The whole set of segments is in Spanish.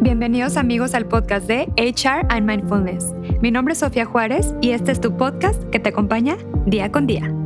Bienvenidos amigos al podcast de HR and Mindfulness. Mi nombre es Sofía Juárez y este es tu podcast que te acompaña día con día.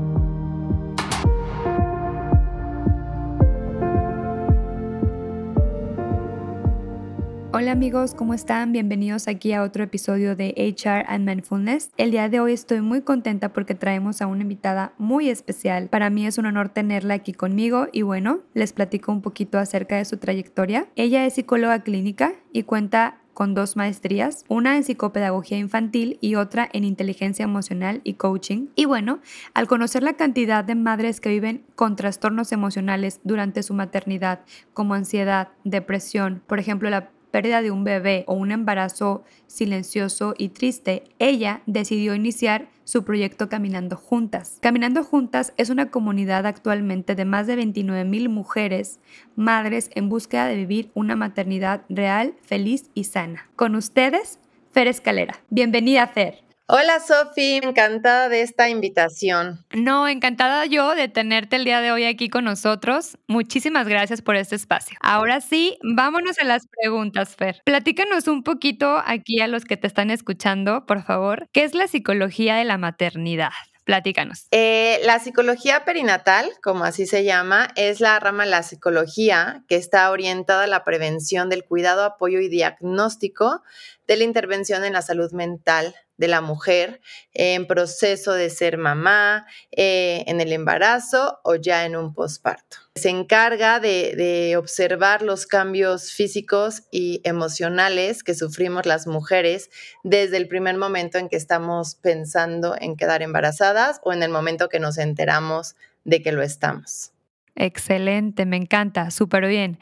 Hola amigos, ¿cómo están? Bienvenidos aquí a otro episodio de HR and Mindfulness. El día de hoy estoy muy contenta porque traemos a una invitada muy especial. Para mí es un honor tenerla aquí conmigo y bueno, les platico un poquito acerca de su trayectoria. Ella es psicóloga clínica y cuenta con dos maestrías, una en psicopedagogía infantil y otra en inteligencia emocional y coaching. Y bueno, al conocer la cantidad de madres que viven con trastornos emocionales durante su maternidad, como ansiedad, depresión, por ejemplo, la pérdida de un bebé o un embarazo silencioso y triste, ella decidió iniciar su proyecto Caminando Juntas. Caminando Juntas es una comunidad actualmente de más de 29 mil mujeres, madres en búsqueda de vivir una maternidad real, feliz y sana. Con ustedes, Fer Escalera. Bienvenida, Fer. Hola Sofi, encantada de esta invitación. No, encantada yo de tenerte el día de hoy aquí con nosotros. Muchísimas gracias por este espacio. Ahora sí, vámonos a las preguntas, Fer. Platícanos un poquito aquí a los que te están escuchando, por favor, ¿qué es la psicología de la maternidad? Platícanos. Eh, la psicología perinatal, como así se llama, es la rama de la psicología que está orientada a la prevención del cuidado, apoyo y diagnóstico de la intervención en la salud mental de la mujer en proceso de ser mamá, eh, en el embarazo o ya en un posparto. Se encarga de, de, observar los cambios físicos y emocionales que sufrimos las mujeres desde el primer momento en que estamos pensando en quedar embarazadas o en el momento que nos enteramos de que lo estamos. Excelente, me encanta, súper bien.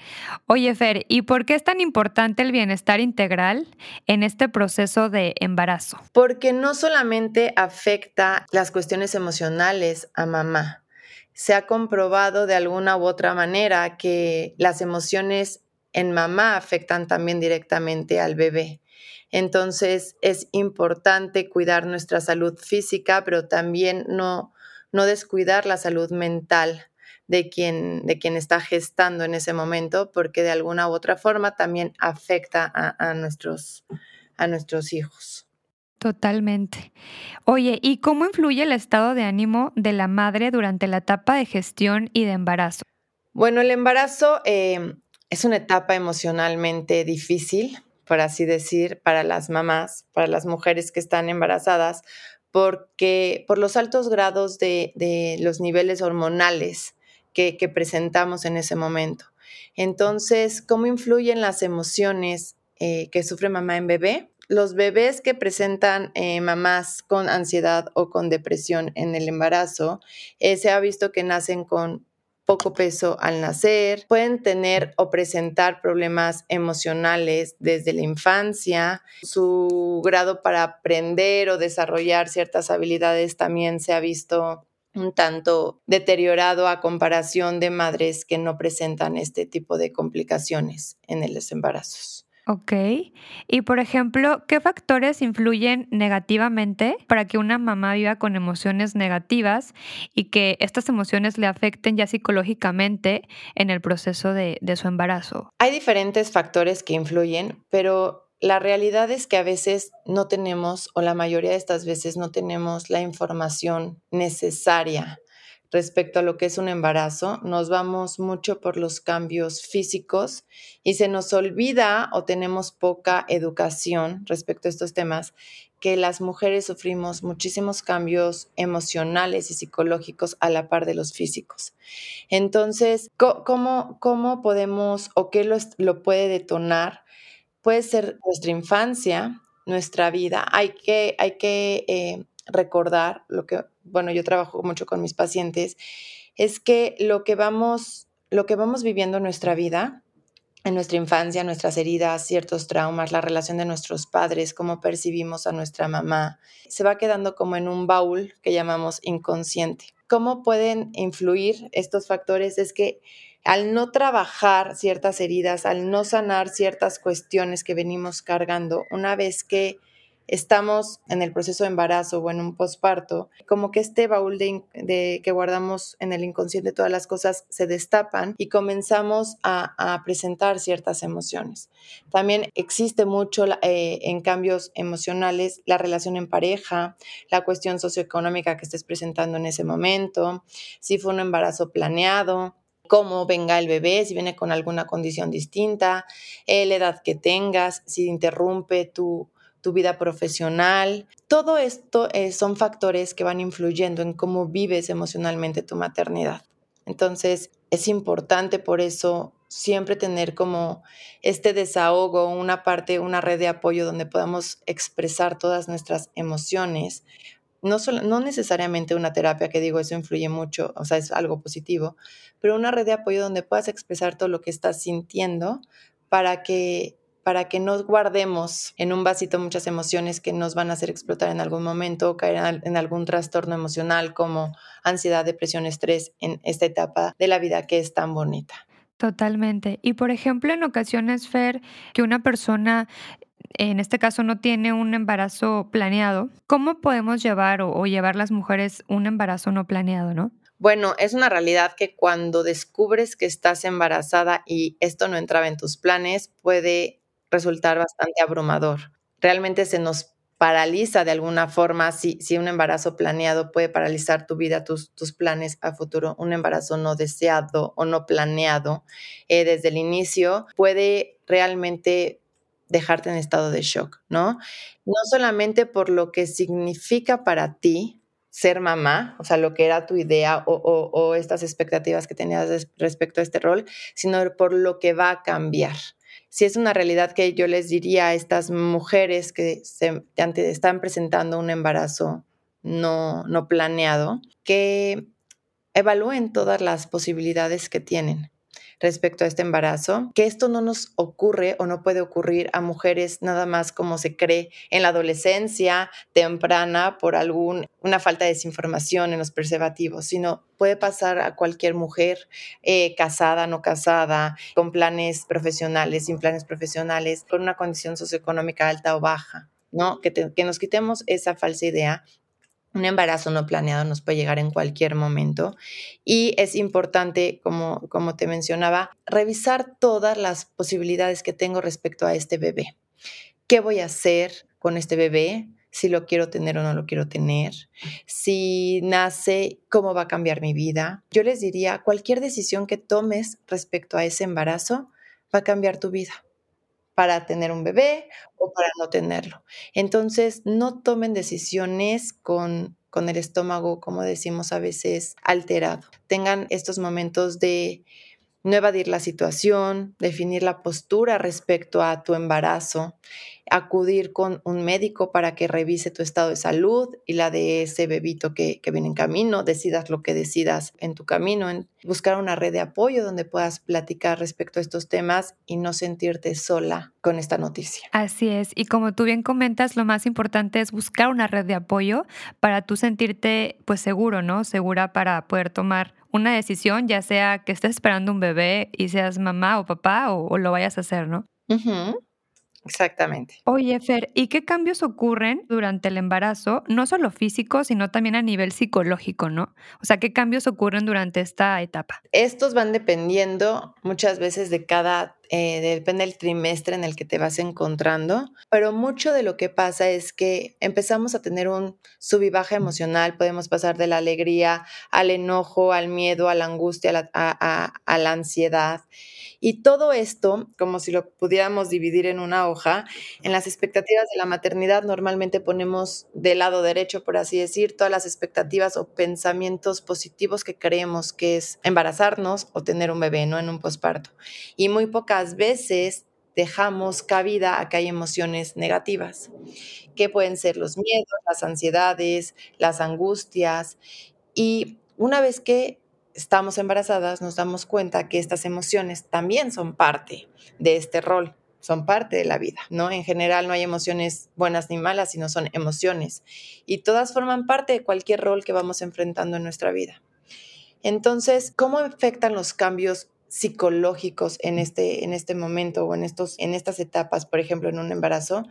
Oye, Fer, ¿y por qué es tan importante el bienestar integral en este proceso de embarazo? Porque no solamente afecta las cuestiones emocionales a mamá, se ha comprobado de alguna u otra manera que las emociones en mamá afectan también directamente al bebé. Entonces es importante cuidar nuestra salud física, pero también no, no descuidar la salud mental de quien, de quien está gestando en ese momento, porque de alguna u otra forma también afecta a, nuestros, a nuestros hijos. Totalmente. Oye, ¿y cómo influye el estado de ánimo de la madre durante la etapa de gestión y de embarazo? Bueno, el embarazo em, es una etapa emocionalmente difícil, por así decir, para las mamás, para las mujeres que están embarazadas, porque por los altos grados de, de los niveles hormonales que, presentamos en ese momento. Entonces, ¿cómo influyen las emociones eh, que sufre mamá en bebé? Los bebés que presentan eh, mamás con ansiedad o con depresión en el embarazo, eh, se ha visto que nacen con poco peso al nacer, pueden tener o presentar problemas emocionales desde la infancia, su grado para aprender o desarrollar ciertas habilidades también se ha visto un tanto deteriorado a comparación de madres que no presentan este tipo de complicaciones en los embarazos. Ok. Y por ejemplo, ¿qué factores influyen negativamente para que una mamá viva con emociones negativas y que estas emociones le afecten ya psicológicamente en el proceso de, de su embarazo? Hay diferentes factores que influyen, pero la realidad es que a veces no tenemos, o la mayoría de estas veces no tenemos la información necesaria respecto a lo que es un embarazo. Nos vamos mucho por los cambios físicos y se nos olvida o tenemos poca educación respecto a estos temas que las mujeres sufrimos muchísimos cambios emocionales y psicológicos a la par de los físicos. Entonces, ¿cómo, podemos o qué lo puede detonar? Puede ser nuestra infancia, nuestra vida. Hay que, hay que eh, recordar lo que, bueno, yo trabajo mucho con mis pacientes, es que lo que vamos, lo que vamos viviendo en nuestra vida, en nuestra infancia, nuestras heridas, ciertos traumas, la relación de nuestros padres, cómo percibimos a nuestra mamá, se va quedando como en un baúl que llamamos inconsciente. ¿Cómo pueden influir estos factores? Es que al no trabajar ciertas heridas, al no sanar ciertas cuestiones que venimos cargando, una vez que estamos en el proceso de embarazo o en un posparto, como que este baúl de, que guardamos en el inconsciente, todas las cosas se destapan y comenzamos a, presentar ciertas emociones. También existe mucho eh, en cambios emocionales la relación en pareja, la cuestión socioeconómica que estés presentando en ese momento, si fue un embarazo planeado, cómo venga el bebé, si viene con alguna condición distinta, eh, la edad que tengas, si interrumpe tu, tu vida profesional. Todo esto eh, son factores que van influyendo en cómo vives emocionalmente tu maternidad. Entonces, es importante por eso siempre tener como este desahogo, una parte, una red de apoyo donde podamos expresar todas nuestras emociones, no, no necesariamente una terapia, que digo, eso influye mucho, o sea, es algo positivo, pero una red de apoyo donde puedas expresar todo lo que estás sintiendo para que para que no guardemos en un vasito muchas emociones que nos van a hacer explotar en algún momento o caer en algún trastorno emocional como ansiedad, depresión, estrés en esta etapa de la vida que es tan bonita. Totalmente. Y por ejemplo, en ocasiones, Fer, que una persona en este caso no tiene un embarazo planeado, ¿cómo podemos llevar o, llevar las mujeres un embarazo no planeado, no? Bueno, es una realidad que cuando descubres que estás embarazada y esto no entraba en tus planes, puede resultar bastante abrumador. Realmente se nos paraliza de alguna forma si, si un embarazo planeado puede paralizar tu vida, tus, tus planes a futuro. Un embarazo no deseado o no planeado eh, desde el inicio puede realmente dejarte en estado de shock, ¿no? No solamente por lo que significa para ti ser mamá, o sea, lo que era tu idea o, estas expectativas que tenías respecto a este rol, sino por lo que va a cambiar. Si es una realidad que yo les diría a estas mujeres que se están presentando un embarazo no, no planeado, que evalúen todas las posibilidades que tienen respecto a este embarazo, que esto no nos ocurre o no puede ocurrir a mujeres nada más como se cree en la adolescencia temprana por alguna falta de desinformación en los preservativos, sino puede pasar a cualquier mujer eh, casada, no casada, con planes profesionales, sin planes profesionales, con una condición socioeconómica alta o baja. ¿no? Que, que nos quitemos esa falsa idea un embarazo no planeado nos puede llegar en cualquier momento y es importante, como, como te mencionaba, revisar todas las posibilidades que tengo respecto a este bebé. ¿Qué voy a hacer con este bebé? Si lo quiero tener o no lo quiero tener. Si nace, ¿cómo va a cambiar mi vida? Yo les diría, cualquier decisión que tomes respecto a ese embarazo va a cambiar tu vida para tener un bebé o para no tenerlo. Entonces, no tomen decisiones con, con el estómago, como decimos a veces, alterado. Tengan estos momentos de no evadir la situación, definir la postura respecto a tu embarazo, acudir con un médico para que revise tu estado de salud y la de ese bebito que, viene en camino, decidas lo que decidas en tu camino, en buscar una red de apoyo donde puedas platicar respecto a estos temas y no sentirte sola con esta noticia. Así es, y como tú bien comentas, lo más importante es buscar una red de apoyo para tú sentirte pues seguro, ¿no? Segura para poder tomar una decisión, ya sea que estés esperando un bebé y seas mamá o papá o, lo vayas a hacer, ¿no? Exactamente. Oye, Fer, ¿y qué cambios ocurren durante el embarazo, no solo físico, sino también a nivel psicológico, ¿no? O sea, ¿qué cambios ocurren durante esta etapa? Estos van dependiendo muchas veces de cada eh, depende del trimestre en el que te vas encontrando, pero mucho de lo que pasa es que empezamos a tener un sub y baja emocional, podemos pasar de la alegría al enojo, al miedo, a la angustia, a la ansiedad. Y todo esto, como si lo pudiéramos dividir en una hoja, en las expectativas de la maternidad normalmente ponemos del lado derecho, por así decir, todas las expectativas o pensamientos positivos que creemos que es embarazarnos o tener un bebé, ¿no? En un posparto. Y muy pocas veces dejamos cabida a que hay emociones negativas, que pueden ser los miedos, las ansiedades, las angustias. Y una vez que estamos embarazadas, nos damos cuenta que estas emociones también son parte de este rol, son parte de la vida, ¿no? En general no hay emociones buenas ni malas, sino son emociones y todas forman parte de cualquier rol que vamos enfrentando en nuestra vida. Entonces, ¿cómo afectan los cambios psicológicos en este, en este momento o en, estos, en estas etapas, por ejemplo, en un embarazo?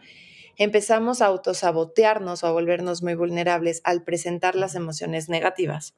empezamos a autosabotearnos o a volvernos muy vulnerables al presentar las emociones negativas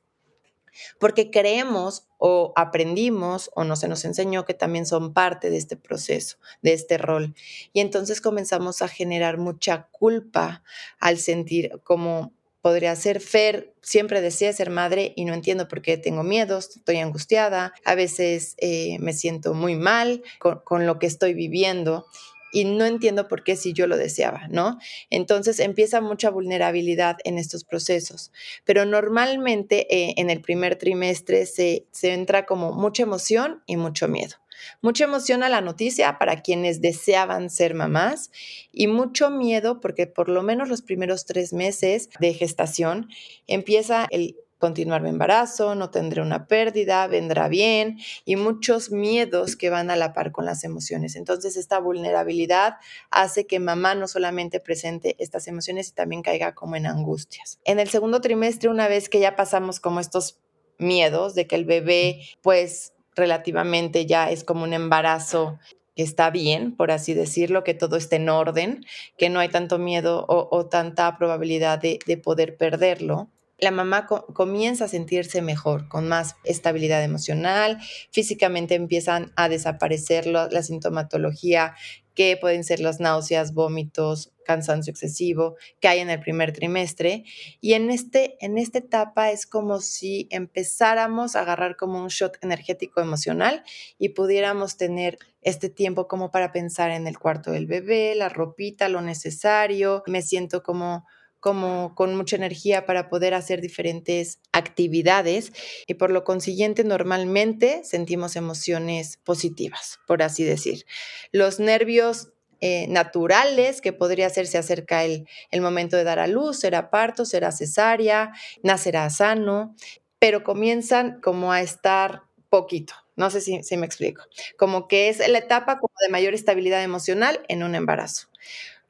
porque creemos o aprendimos o no se nos enseñó que también son parte de este proceso, de este rol. Y entonces comenzamos a generar mucha culpa al sentir como podría ser Fer, siempre decía ser madre y no entiendo por qué tengo miedos, estoy angustiada, a veces eh, me siento muy mal con, con lo que estoy viviendo y no entiendo por qué si yo lo deseaba, ¿no? Entonces empieza mucha vulnerabilidad en estos procesos, pero normalmente eh, en el primer trimestre se, se entra como mucha emoción y mucho miedo. Mucha emoción a la noticia para quienes deseaban ser mamás y mucho miedo porque por lo menos los primeros tres meses de gestación empieza el continuar mi embarazo, no tendré una pérdida, vendrá bien y muchos miedos que van a la par con las emociones. Entonces esta vulnerabilidad hace que mamá no solamente presente estas emociones y también caiga como en angustias. En el segundo trimestre, una vez que ya pasamos como estos miedos de que el bebé pues relativamente ya es como un embarazo que está bien, por así decirlo, que todo esté en orden, que no hay tanto miedo o, tanta probabilidad de, de poder perderlo la mamá comienza a sentirse mejor, con más estabilidad emocional, físicamente empiezan a desaparecer la sintomatología que pueden ser las náuseas, vómitos, cansancio excesivo que hay en el primer trimestre. Y en, este, en esta etapa es como si empezáramos a agarrar como un shot energético emocional y pudiéramos tener este tiempo como para pensar en el cuarto del bebé, la ropita, lo necesario. Me siento como como con mucha energía para poder hacer diferentes actividades y por lo consiguiente normalmente sentimos emociones positivas, por así decir. Los nervios eh, naturales que podría ser se acerca el, el momento de dar a luz, será parto, será cesárea, nacerá sano, pero comienzan como a estar poquito. No sé si, si me explico. Como que es la etapa como de mayor estabilidad emocional en un embarazo.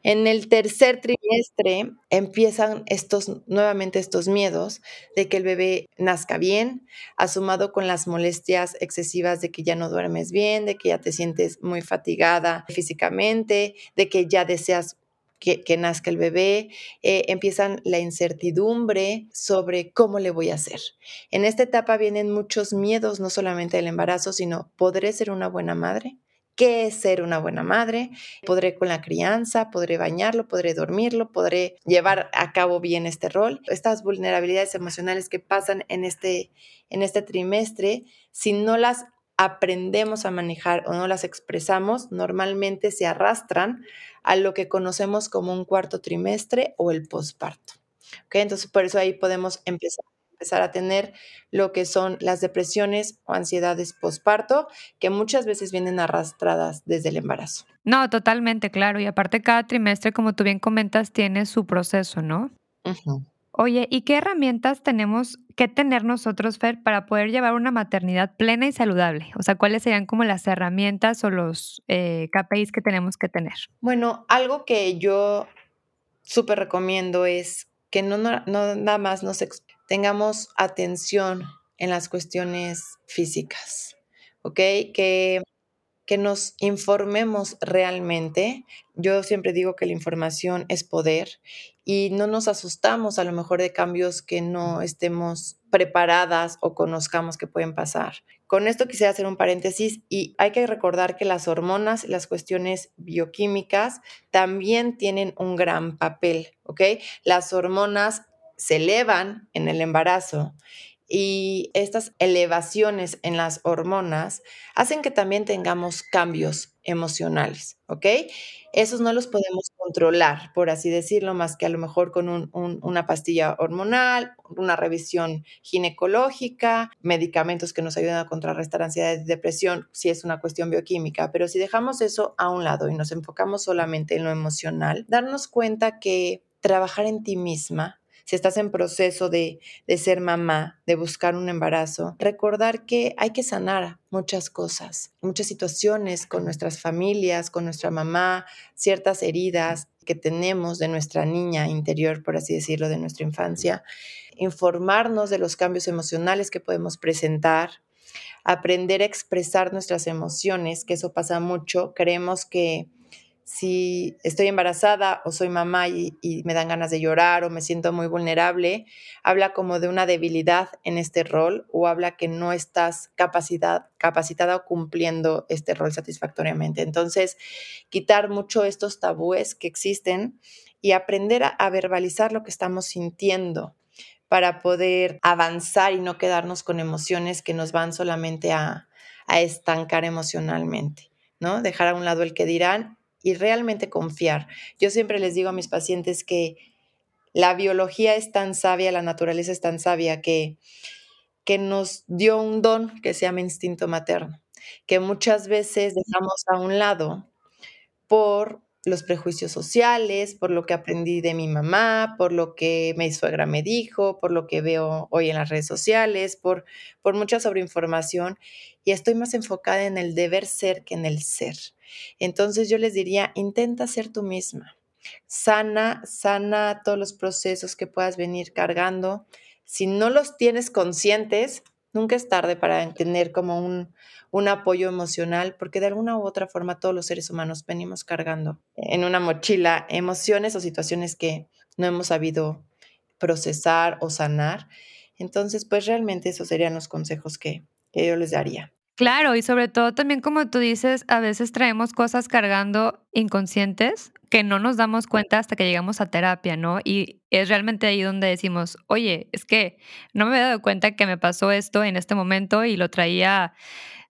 En el tercer trimestre empiezan estos, nuevamente estos miedos de que el bebé nazca bien, asumado con las molestias excesivas de que ya no duermes bien, de que ya te sientes muy fatigada físicamente, de que ya deseas que, nazca el bebé, eh, empiezan la incertidumbre sobre cómo le voy a hacer. En esta etapa vienen muchos miedos, no solamente del embarazo, sino ¿podré ser una buena madre? Qué es ser una buena madre, podré con la crianza, podré bañarlo, podré dormirlo, podré llevar a cabo bien este rol. Estas vulnerabilidades emocionales que pasan en este, en este trimestre, si no las aprendemos a manejar o no las expresamos, normalmente se arrastran a lo que conocemos como un cuarto trimestre o el posparto. Entonces, por eso ahí podemos empezar empezar a tener lo que son las depresiones o ansiedades posparto, que muchas veces vienen arrastradas desde el embarazo. No, totalmente, claro. Y aparte cada trimestre, como tú bien comentas, tiene su proceso, ¿no? Oye, ¿y qué herramientas tenemos que tener nosotros, Fer, para poder llevar una maternidad plena y saludable? O sea, ¿cuáles serían como las herramientas o los eh, KPIs que tenemos que tener? Bueno, algo que yo súper recomiendo es que no, no, nada más nos tengamos atención en las cuestiones físicas, ¿ok? Que, que nos informemos realmente. Yo siempre digo que la información es poder y no nos asustamos a lo mejor de cambios que no estemos preparadas o conozcamos que pueden pasar. Con esto quisiera hacer un paréntesis y hay que recordar que las hormonas las cuestiones bioquímicas también tienen un gran papel, ¿ok? Las hormonas se elevan en el embarazo y estas elevaciones en las hormonas hacen que también tengamos cambios emocionales, ¿ok? Esos no los podemos controlar, por así decirlo, más que a lo mejor con una pastilla hormonal, una revisión ginecológica, medicamentos que nos ayudan a contrarrestar ansiedad y depresión, si es una cuestión bioquímica. Pero si dejamos eso a un lado y nos enfocamos solamente en lo emocional, darnos cuenta que trabajar en ti misma si estás en proceso de, ser mamá, de buscar un embarazo, recordar que hay que sanar muchas cosas, muchas situaciones con nuestras familias, con nuestra mamá, ciertas heridas que tenemos de nuestra niña interior, por así decirlo, de nuestra infancia, informarnos de los cambios emocionales que podemos presentar, aprender a expresar nuestras emociones, que eso pasa mucho, creemos que si estoy embarazada o soy mamá y, me dan ganas de llorar o me siento muy vulnerable, habla como de una debilidad en este rol o habla que no estás capacidad, capacitada o cumpliendo este rol satisfactoriamente. Entonces, quitar mucho estos tabúes que existen y aprender a, verbalizar lo que estamos sintiendo para poder avanzar y no quedarnos con emociones que nos van solamente a, a estancar emocionalmente, ¿no? Dejar a un lado el que dirán y realmente confiar. Yo siempre les digo a mis pacientes que la biología es tan sabia, la naturaleza es tan sabia que, que nos dio un don que se llama instinto materno, que muchas veces dejamos a un lado por los prejuicios sociales, por lo que aprendí de mi mamá, por lo que mi suegra me dijo, por lo que veo hoy en las redes sociales, por, por mucha sobreinformación y estoy más enfocada en el deber ser que en el ser. Entonces yo les diría, intenta ser tú misma. Sana, sana todos los procesos que puedas venir cargando. Si no los tienes conscientes, nunca es tarde para tener como un, un apoyo emocional, porque de alguna u otra forma todos los seres humanos venimos cargando en una mochila emociones o situaciones que no hemos sabido procesar o sanar. Entonces, pues realmente esos serían los consejos que, que yo les daría. Claro, y sobre todo también como tú dices, a veces traemos cosas cargando inconscientes que no nos damos cuenta hasta que llegamos a terapia, ¿no? Y es realmente ahí donde decimos, oye, es que no me había dado cuenta que me pasó esto en este momento y lo traía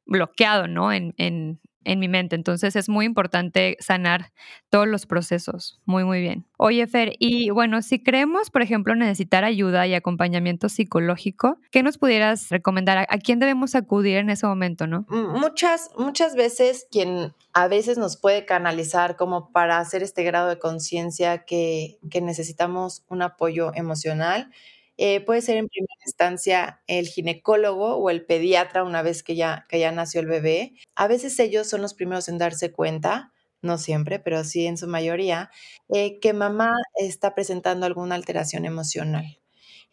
bloqueado, ¿no? En, en, en mi mente. Entonces es muy importante sanar todos los procesos. Muy, muy bien. Oye, Fer, y bueno, si creemos, por ejemplo, necesitar ayuda y acompañamiento psicológico, ¿qué nos pudieras recomendar? ¿A quién debemos acudir en ese momento, no? Muchas, muchas veces quien a veces nos puede canalizar como para hacer este grado de conciencia que, que necesitamos un apoyo emocional eh, puede ser en primera instancia el ginecólogo o el pediatra una vez que ya, que ya nació el bebé. A veces ellos son los primeros en darse cuenta, no siempre, pero sí en su mayoría, eh, que mamá está presentando alguna alteración emocional.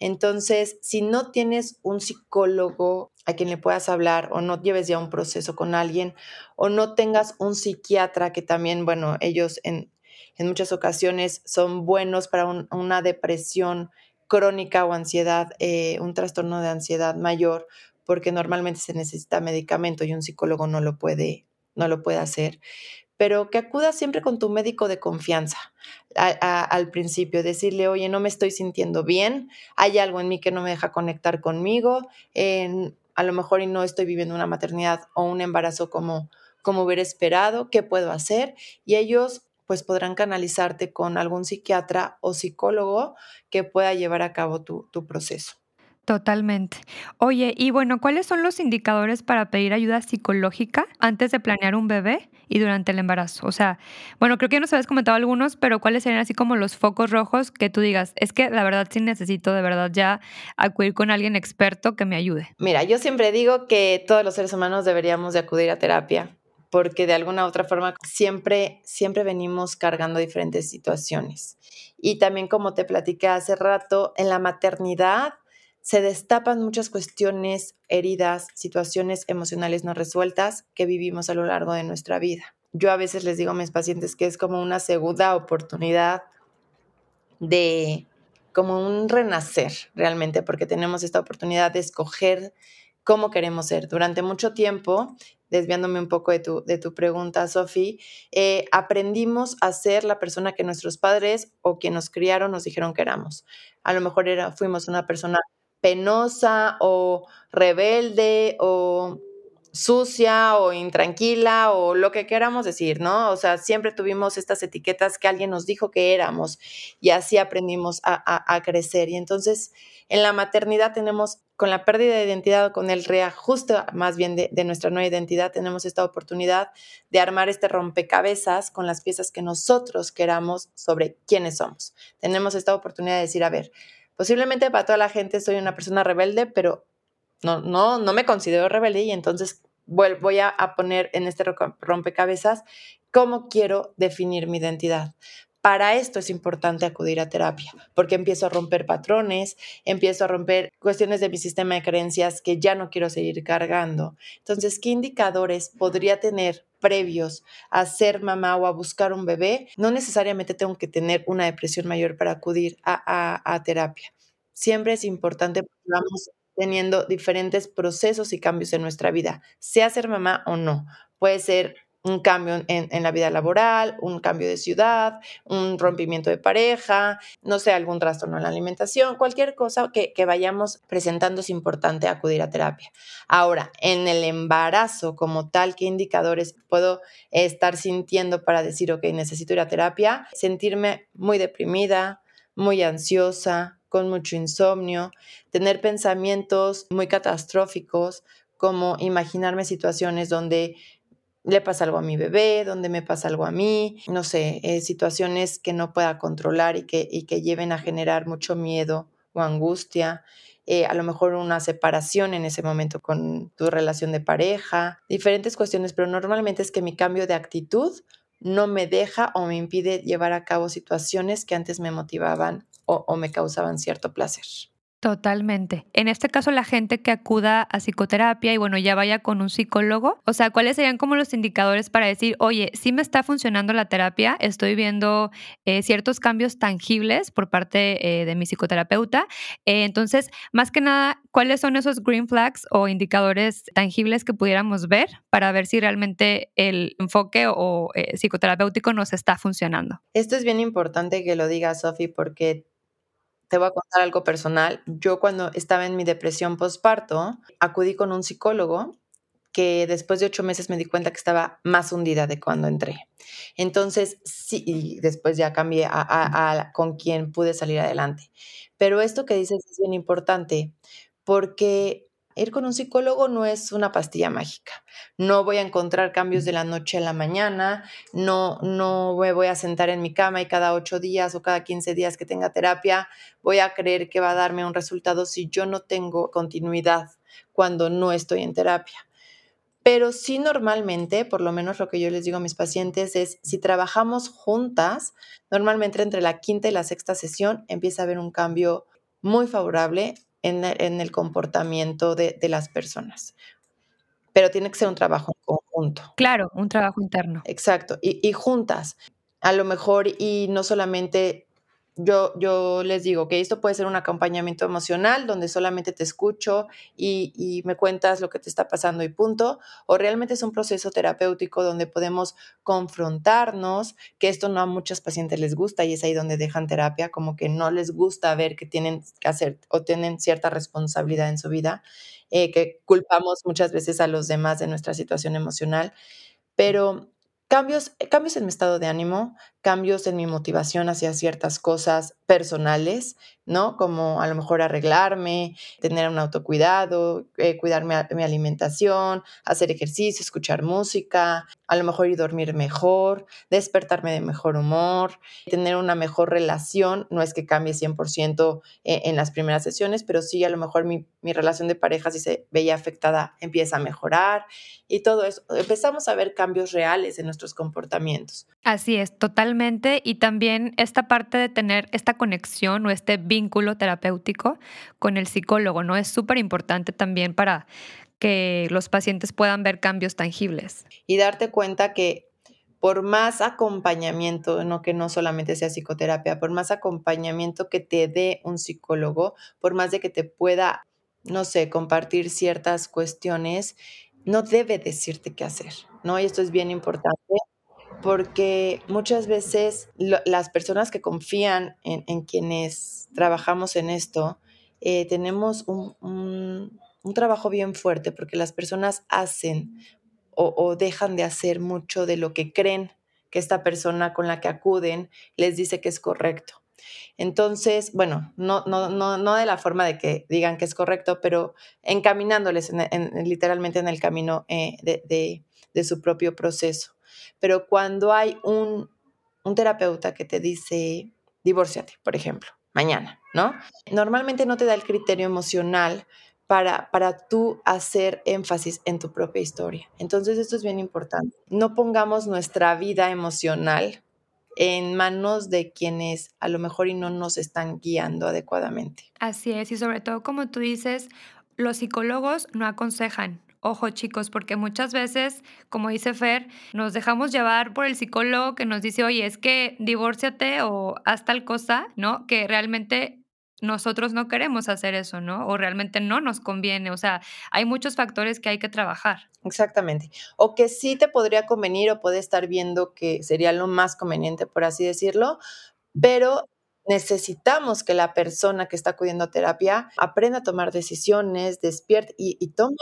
Entonces, si no tienes un psicólogo a quien le puedas hablar o no lleves ya un proceso con alguien o no tengas un psiquiatra que también, bueno, ellos en, muchas ocasiones son buenos para una depresión crónica o ansiedad, eh, un trastorno de ansiedad mayor, porque normalmente se necesita medicamento y un psicólogo no lo puede, no lo puede hacer. Pero que acuda siempre con tu médico de confianza al principio, decirle, oye, no me estoy sintiendo bien, hay algo en mí que no me deja conectar conmigo, a lo mejor y no estoy viviendo una maternidad o un embarazo como, como hubiera esperado, ¿qué puedo hacer? Y ellos pues podrán canalizarte con algún psiquiatra o psicólogo que pueda llevar a cabo tu, proceso. Totalmente. Oye, y bueno, ¿cuáles son los indicadores para pedir ayuda psicológica antes de planear un bebé y durante el embarazo? O sea, bueno, creo que ya nos habías comentado algunos, pero ¿cuáles serían así como los focos rojos que tú digas, es que la verdad sí necesito de verdad ya acudir con alguien experto que me ayude? Mira, yo siempre digo que todos los seres humanos deberíamos de acudir a terapia porque de alguna u otra forma siempre, siempre venimos cargando diferentes situaciones. Y también como te platiqué hace rato, en la maternidad se destapan muchas cuestiones, heridas, situaciones emocionales no resueltas que vivimos a lo largo de nuestra vida. Yo a veces les digo a mis pacientes que es como una segunda oportunidad de como un renacer realmente, porque tenemos esta oportunidad de escoger cómo queremos ser. Durante mucho tiempo desviándome un poco de tu, de tu pregunta, Sofi, eh, aprendimos a ser la persona que nuestros padres o quien nos criaron nos dijeron que éramos. A lo mejor era, fuimos una persona penosa o rebelde o sucia o intranquila o lo que queramos decir, ¿no? O sea, siempre tuvimos estas etiquetas que alguien nos dijo que éramos y así aprendimos a, crecer. Y entonces en la maternidad tenemos, con la pérdida de identidad, con el reajuste más bien de, de nuestra nueva identidad, tenemos esta oportunidad de armar este rompecabezas con las piezas que nosotros queramos sobre quiénes somos. Tenemos esta oportunidad de decir, a ver, posiblemente para toda la gente soy una persona rebelde, pero no, no, no me considero rebelde y entonces voy a, poner en este rompecabezas cómo quiero definir mi identidad. Para esto es importante acudir a terapia, porque empiezo a romper patrones, empiezo a romper cuestiones de mi sistema de creencias que ya no quiero seguir cargando. Entonces, ¿qué indicadores podría tener previos a ser mamá o a buscar un bebé? No necesariamente tengo que tener una depresión mayor para acudir a, terapia. Siempre es importante vamos teniendo diferentes procesos y cambios en nuestra vida, sea ser mamá o no. Puede ser un cambio en, la vida laboral, un cambio de ciudad, un rompimiento de pareja, no sé, algún trastorno en la alimentación, cualquier cosa que, que vayamos presentando es importante acudir a terapia. Ahora, en el embarazo como tal, ¿qué indicadores puedo estar sintiendo para decir, ok, necesito ir a terapia? Sentirme muy deprimida, muy ansiosa, con mucho insomnio, tener pensamientos muy catastróficos, como imaginarme situaciones donde le pasa algo a mi bebé, donde me pasa algo a mí, no sé, eh, situaciones que no pueda controlar y que, y que lleven a generar mucho miedo o angustia. Eh, a lo mejor una separación en ese momento con tu relación de pareja, diferentes cuestiones, pero normalmente es que mi cambio de actitud no me deja o me impide llevar a cabo situaciones que antes me motivaban o, me causaban cierto placer. Totalmente. En este caso, la gente que acuda a psicoterapia y bueno, ya vaya con un psicólogo, o sea, ¿cuáles serían como los indicadores para decir, oye, sí me está funcionando la terapia, estoy viendo eh, ciertos cambios tangibles por parte eh, de mi psicoterapeuta? Eh, entonces, más que nada, ¿cuáles son esos green flags o indicadores tangibles que pudiéramos ver para ver si realmente el enfoque o psicoterapéutico nos está funcionando? Esto es bien importante que lo diga Sofi porque te voy a contar algo personal. Yo cuando estaba en mi depresión postparto, acudí con un psicólogo que después de ocho meses me di cuenta que estaba más hundida de cuando entré. Entonces, sí, después ya cambié a, a con quien pude salir adelante. Pero esto que dices es bien importante porque ir con un psicólogo no es una pastilla mágica. No voy a encontrar cambios de la noche a la mañana, no, no me voy a sentar en mi cama y cada ocho días o cada 15 días que tenga terapia voy a creer que va a darme un resultado si yo no tengo continuidad cuando no estoy en terapia. Pero sí normalmente, por lo menos lo que yo les digo a mis pacientes es, si trabajamos juntas, normalmente entre la quinta y la sexta sesión empieza a haber un cambio muy favorable en, el comportamiento de, las personas. Pero tiene que ser un trabajo en conjunto. Claro, un trabajo interno. Exacto, y, y juntas. A lo mejor, y no solamente yo, yo les digo que esto puede ser un acompañamiento emocional donde solamente te escucho y, me cuentas lo que te está pasando y punto, o realmente es un proceso terapéutico donde podemos confrontarnos, que esto no a muchos pacientes les gusta y es ahí donde dejan terapia, como que no les gusta ver que tienen que hacer o tienen cierta responsabilidad en su vida, eh, que culpamos muchas veces a los demás de nuestra situación emocional, pero Cambios, cambios en mi estado de ánimo, cambios en mi motivación hacia ciertas cosas personales, ¿no? Como a lo mejor arreglarme, tener un autocuidado, eh, cuidarme mi alimentación, hacer ejercicio, escuchar música, a lo mejor ir dormir mejor, despertarme de mejor humor, tener una mejor relación. No es que cambie 100% en, en las primeras sesiones, pero sí a lo mejor mi, mi relación de pareja, si se veía afectada, empieza a mejorar y todo eso. Empezamos a ver cambios reales en nuestros comportamientos. Así es, totalmente. Y también esta parte de tener esta conexión o este vínculo terapéutico con el psicólogo, ¿no? Es súper importante también para que los pacientes puedan ver cambios tangibles. Y darte cuenta que por más acompañamiento, no que no solamente sea psicoterapia, por más acompañamiento que te dé un psicólogo, por más de que te pueda, no sé, compartir ciertas cuestiones, no debe decirte qué hacer, ¿no? Y esto es bien importante porque muchas veces las personas que confían en, quienes trabajamos en esto, eh, tenemos un, trabajo bien fuerte porque las personas hacen o, dejan de hacer mucho de lo que creen que esta persona con la que acuden les dice que es correcto. Entonces, bueno, no, no, no, no de la forma de que digan que es correcto, pero encaminándoles literalmente en el camino eh, de su propio proceso. Pero cuando hay un, terapeuta que te dice, divórciate, por ejemplo, mañana, ¿no? Normalmente no te da el criterio emocional para, para tú hacer énfasis en tu propia historia. Entonces esto es bien importante. No pongamos nuestra vida emocional en manos de quienes a lo mejor y no nos están guiando adecuadamente. Así es, y sobre todo como tú dices, los psicólogos no aconsejan, Ojo chicos, porque muchas veces, como dice Fer, nos dejamos llevar por el psicólogo que nos dice, oye, es que divórciate o haz tal cosa, ¿no? Que realmente nosotros no queremos hacer eso, ¿no? O realmente no nos conviene. O sea, hay muchos factores que hay que trabajar. Exactamente. O que sí te podría convenir o puede estar viendo que sería lo más conveniente, por así decirlo, pero necesitamos que la persona que está acudiendo a terapia aprenda a tomar decisiones, despierte y, y tome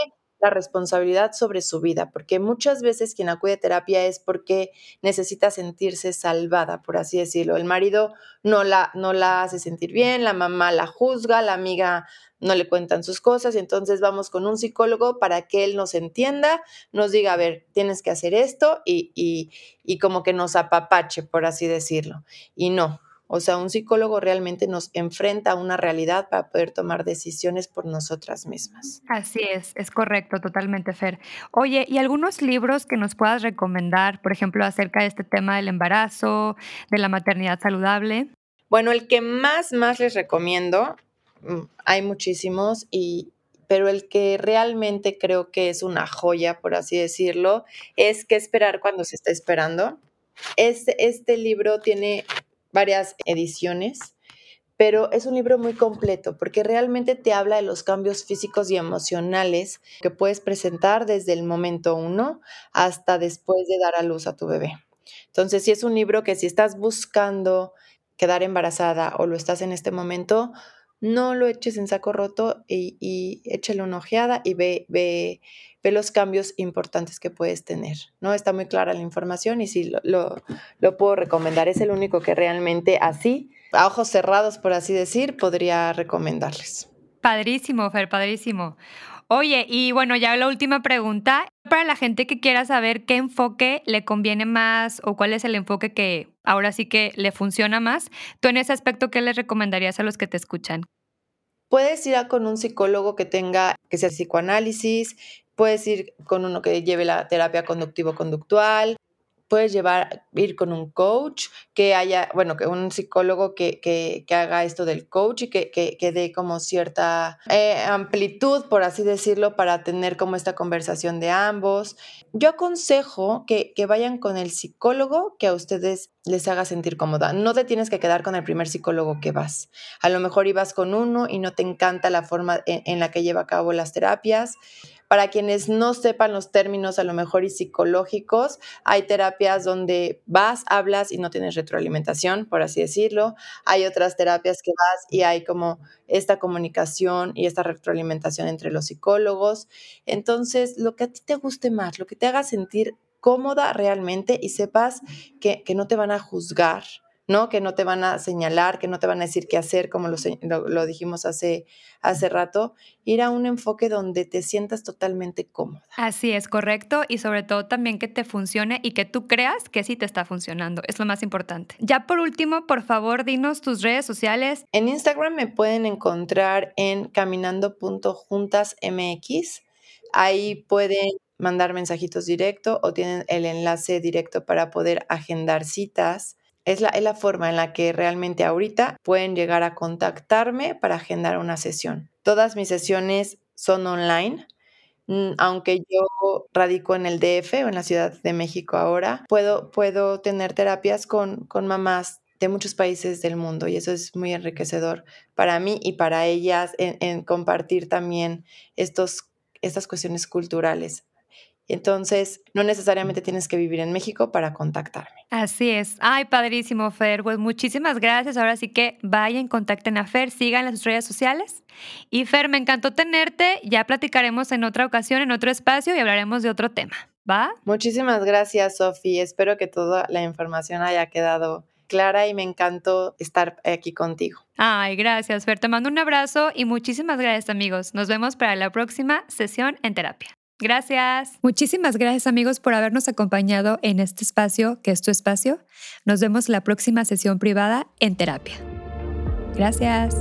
responsabilidad sobre su vida, porque muchas veces quien acude a terapia es porque necesita sentirse salvada, por así decirlo. El marido no la, no la hace sentir bien, la mamá la juzga, la amiga no le cuentan sus cosas, y entonces vamos con un psicólogo para que él nos entienda, nos diga, a ver, tienes que hacer esto y, y, y como que nos apapache, por así decirlo. Y no, o sea, un psicólogo realmente nos enfrenta a una realidad para poder tomar decisiones por nosotras mismas. Así es, es correcto, totalmente, Fer. Oye, ¿y algunos libros que nos puedas recomendar, por ejemplo, acerca de este tema del embarazo, de la maternidad saludable? Bueno, el que más, más les recomiendo, mm, hay muchísimos, y, pero el que realmente creo que es una joya, por así decirlo, es ¿Qué esperar cuando se está esperando? Este, este libro tiene varias ediciones, pero es un libro muy completo porque realmente te habla de los cambios físicos y emocionales que puedes presentar desde el momento uno hasta después de dar a luz a tu bebé. Entonces, si es un libro que si estás buscando quedar embarazada o lo estás en este momento, no lo eches en saco roto y, y échale una ojeada y ve, ve, ve los cambios importantes que puedes tener. ¿no? Está muy clara la información y sí lo, lo, puedo recomendar. Es el único que realmente así, a ojos cerrados, por así decir, podría recomendarles. Padrísimo, Fer, padrísimo. Oye, y bueno, ya la última pregunta. Para la gente que quiera saber qué enfoque le conviene más o cuál es el enfoque que ahora sí que le funciona más, tú en ese aspecto, ¿qué les recomendarías a los que te escuchan? Puedes ir con un psicólogo que tenga, que sea psicoanálisis, Puedes ir con uno que lleve la terapia conductivo-conductual, puedes llevar, ir con un coach, que haya, bueno, que un psicólogo que, que, que haga esto del coach y que, que dé como cierta eh, amplitud, por así decirlo, para tener como esta conversación de ambos. Yo aconsejo que, vayan con el psicólogo que a ustedes les haga sentir cómoda. No te tienes que quedar con el primer psicólogo que vas. A lo mejor ibas con uno y no te encanta la forma en la que lleva a cabo las terapias. Para quienes no sepan los términos a lo mejor y psicológicos, hay terapias donde vas, hablas y no tienes retroalimentación, por así decirlo. Hay otras terapias que vas y hay como esta comunicación y esta retroalimentación entre los psicólogos. Entonces, lo que a ti te guste más, lo que te haga sentir cómoda realmente y sepas que, que no te van a juzgar, ¿no? Que no te van a señalar, que no te van a decir qué hacer, como lo, dijimos hace, hace rato, ir a un enfoque donde te sientas totalmente cómoda. Así es, correcto, y sobre todo también que te funcione y que tú creas que sí te está funcionando, es lo más importante. Ya por último, por favor, dinos tus redes sociales. En Instagram me pueden encontrar en caminando.juntasmx, ahí pueden mandar mensajitos directo o tienen el enlace directo para poder agendar citas es la, es la forma en la que realmente ahorita pueden llegar a contactarme para agendar una sesión. Todas mis sesiones son online. Mm, aunque yo radico en el DF o en la Ciudad de México ahora, puedo, puedo tener terapias con, con mamás de muchos países del mundo y eso es muy enriquecedor para mí y para ellas en, compartir también estos, estas cuestiones culturales. Entonces, no necesariamente tienes que vivir en México para contactarme. Así es. Ay, padrísimo, Fer. Pues muchísimas gracias. Ahora sí que vayan, contacten a Fer, sigan las redes sociales. Y Fer, me encantó tenerte. Ya platicaremos en otra ocasión, en otro espacio y hablaremos de otro tema. ¿Va? Muchísimas gracias, Sofi. Espero que toda la información haya quedado clara y me encantó estar aquí contigo. Ay, gracias, Fer. Te mando un abrazo y muchísimas gracias, amigos. Nos vemos para la próxima sesión en terapia. Gracias. Muchísimas gracias amigos por habernos acompañado en este espacio, que es tu espacio. Nos vemos la próxima sesión privada en terapia. Gracias.